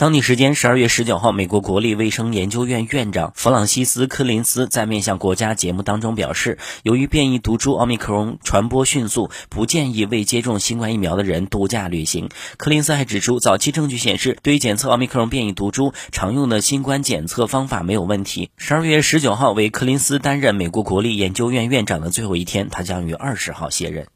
当地时间十二月十九号美国国立卫生研究院院长弗朗西斯科林斯在面向国家节目当中表示由于变异毒株奥密克戎传播迅速不建议未接种新冠疫苗的人度假旅行。科林斯还指出早期证据显示对于检测奥密克戎变异毒株常用的新冠检测方法没有问题。十二月十九号为科林斯担任美国国立研究院院长的最后一天他将于二十号卸任。